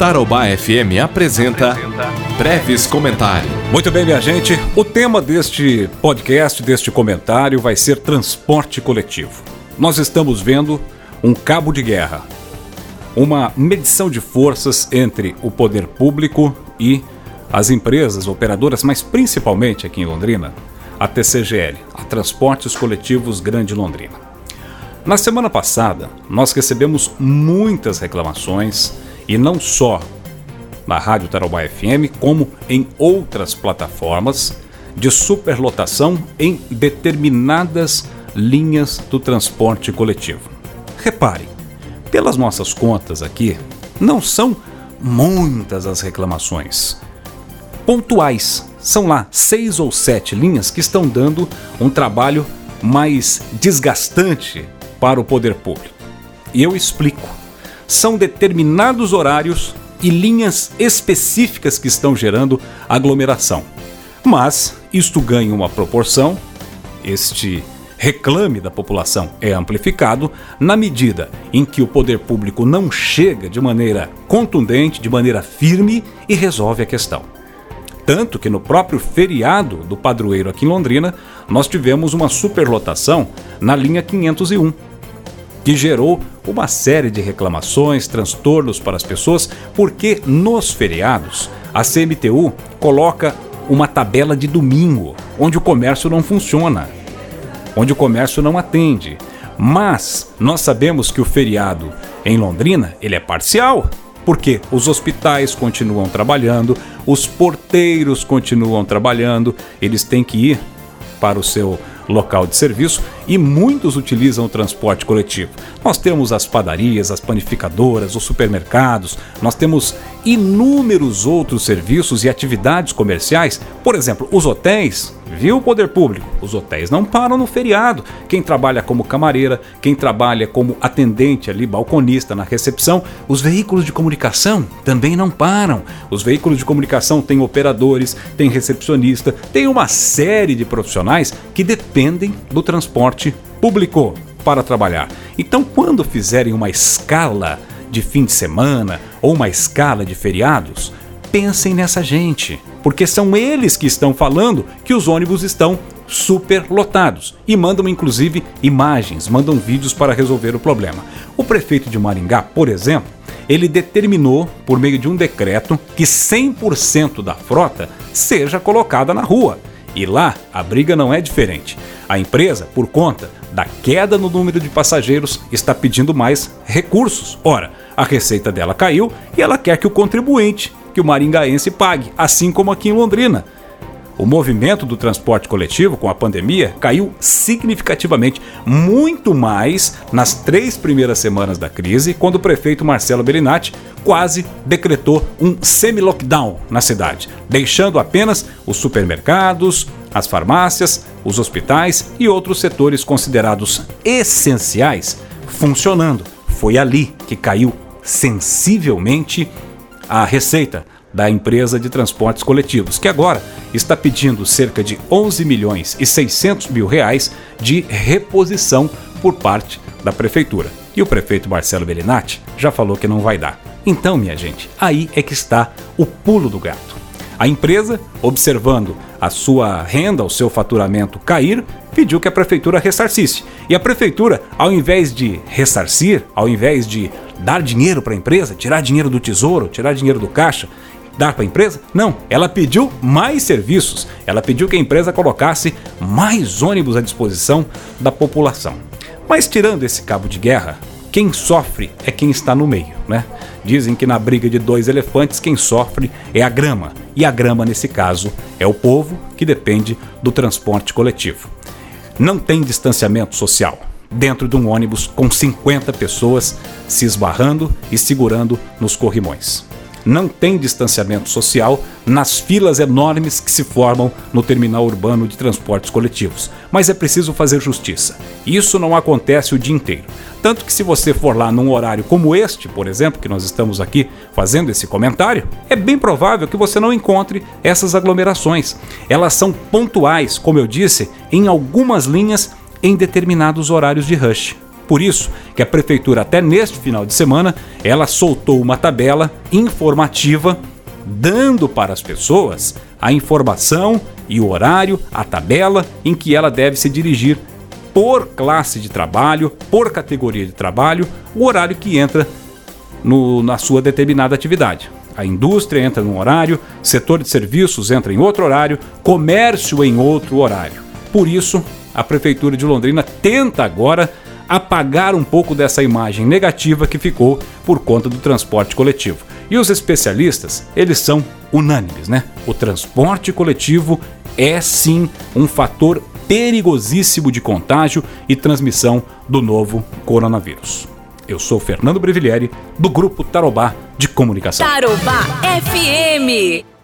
Tarobá FM apresenta Breves Comentários. Muito bem, minha gente. O tema deste podcast, deste comentário, vai ser transporte coletivo. Nós estamos vendo um cabo de guerra, uma medição de forças entre o poder público e as empresas operadoras, mas principalmente aqui em Londrina, a TCGL, a Transportes Coletivos Grande Londrina. Na semana passada, nós recebemos muitas reclamações e não só na Rádio Tarobá FM, como em outras plataformas de superlotação em determinadas linhas do transporte coletivo. Reparem, pelas nossas contas aqui, não são muitas as reclamações. Pontuais, são lá seis ou sete linhas que estão dando um trabalho mais desgastante para o poder público. E eu explico. São determinados horários e linhas específicas que estão gerando aglomeração. Mas isto ganha uma proporção, este reclame da população é amplificado na medida em que o poder público não chega de maneira contundente, de maneira firme e resolve a questão. Tanto que no próprio feriado do padroeiro aqui em Londrina, nós tivemos uma superlotação na linha 501 que gerou uma série de reclamações, transtornos para as pessoas, porque nos feriados a CMTU coloca uma tabela de domingo, onde o comércio não funciona, onde o comércio não atende. Mas nós sabemos que o feriado em Londrina, ele é parcial, porque os hospitais continuam trabalhando, os porteiros continuam trabalhando, eles têm que ir para o seu local de serviço e muitos utilizam o transporte coletivo. Nós temos as padarias, as panificadoras, os supermercados, nós temos inúmeros outros serviços e atividades comerciais, por exemplo, os hotéis Viu o poder público? Os hotéis não param no feriado. Quem trabalha como camareira, quem trabalha como atendente ali, balconista na recepção, os veículos de comunicação também não param. Os veículos de comunicação têm operadores, têm recepcionista, tem uma série de profissionais que dependem do transporte público para trabalhar. Então, quando fizerem uma escala de fim de semana ou uma escala de feriados, pensem nessa gente porque são eles que estão falando que os ônibus estão super lotados e mandam inclusive imagens, mandam vídeos para resolver o problema. O prefeito de Maringá, por exemplo, ele determinou, por meio de um decreto, que 100% da frota seja colocada na rua. E lá a briga não é diferente. A empresa, por conta da queda no número de passageiros, está pedindo mais recursos. Ora, a receita dela caiu e ela quer que o contribuinte que o maringaense pague, assim como aqui em Londrina. O movimento do transporte coletivo com a pandemia caiu significativamente, muito mais nas três primeiras semanas da crise, quando o prefeito Marcelo Bellinati quase decretou um semi-lockdown na cidade, deixando apenas os supermercados, as farmácias, os hospitais e outros setores considerados essenciais funcionando. Foi ali que caiu sensivelmente a receita da empresa de transportes coletivos, que agora está pedindo cerca de 11 milhões e 600 mil reais de reposição por parte da prefeitura. E o prefeito Marcelo Bellinati já falou que não vai dar. Então, minha gente, aí é que está o pulo do gato. A empresa, observando a sua renda, o seu faturamento cair, pediu que a prefeitura ressarcisse. E a prefeitura, ao invés de ressarcir, ao invés de dar dinheiro para a empresa, tirar dinheiro do tesouro, tirar dinheiro do caixa, dar para a empresa? Não, ela pediu mais serviços. Ela pediu que a empresa colocasse mais ônibus à disposição da população. Mas tirando esse cabo de guerra, quem sofre é quem está no meio, né? Dizem que na briga de dois elefantes quem sofre é a grama, e a grama nesse caso é o povo que depende do transporte coletivo. Não tem distanciamento social dentro de um ônibus com 50 pessoas se esbarrando e segurando nos corrimões não tem distanciamento social nas filas enormes que se formam no terminal urbano de transportes coletivos. Mas é preciso fazer justiça. Isso não acontece o dia inteiro. Tanto que, se você for lá num horário como este, por exemplo, que nós estamos aqui fazendo esse comentário, é bem provável que você não encontre essas aglomerações. Elas são pontuais, como eu disse, em algumas linhas em determinados horários de rush. Por isso que a prefeitura até neste final de semana, ela soltou uma tabela informativa dando para as pessoas a informação e o horário, a tabela em que ela deve se dirigir por classe de trabalho, por categoria de trabalho, o horário que entra no, na sua determinada atividade. A indústria entra num horário, setor de serviços entra em outro horário, comércio em outro horário. Por isso, a Prefeitura de Londrina tenta agora apagar um pouco dessa imagem negativa que ficou por conta do transporte coletivo. E os especialistas, eles são unânimes, né? O transporte coletivo é sim um fator perigosíssimo de contágio e transmissão do novo coronavírus. Eu sou Fernando Brevilieri, do Grupo Tarobá de Comunicação. Tarobá FM.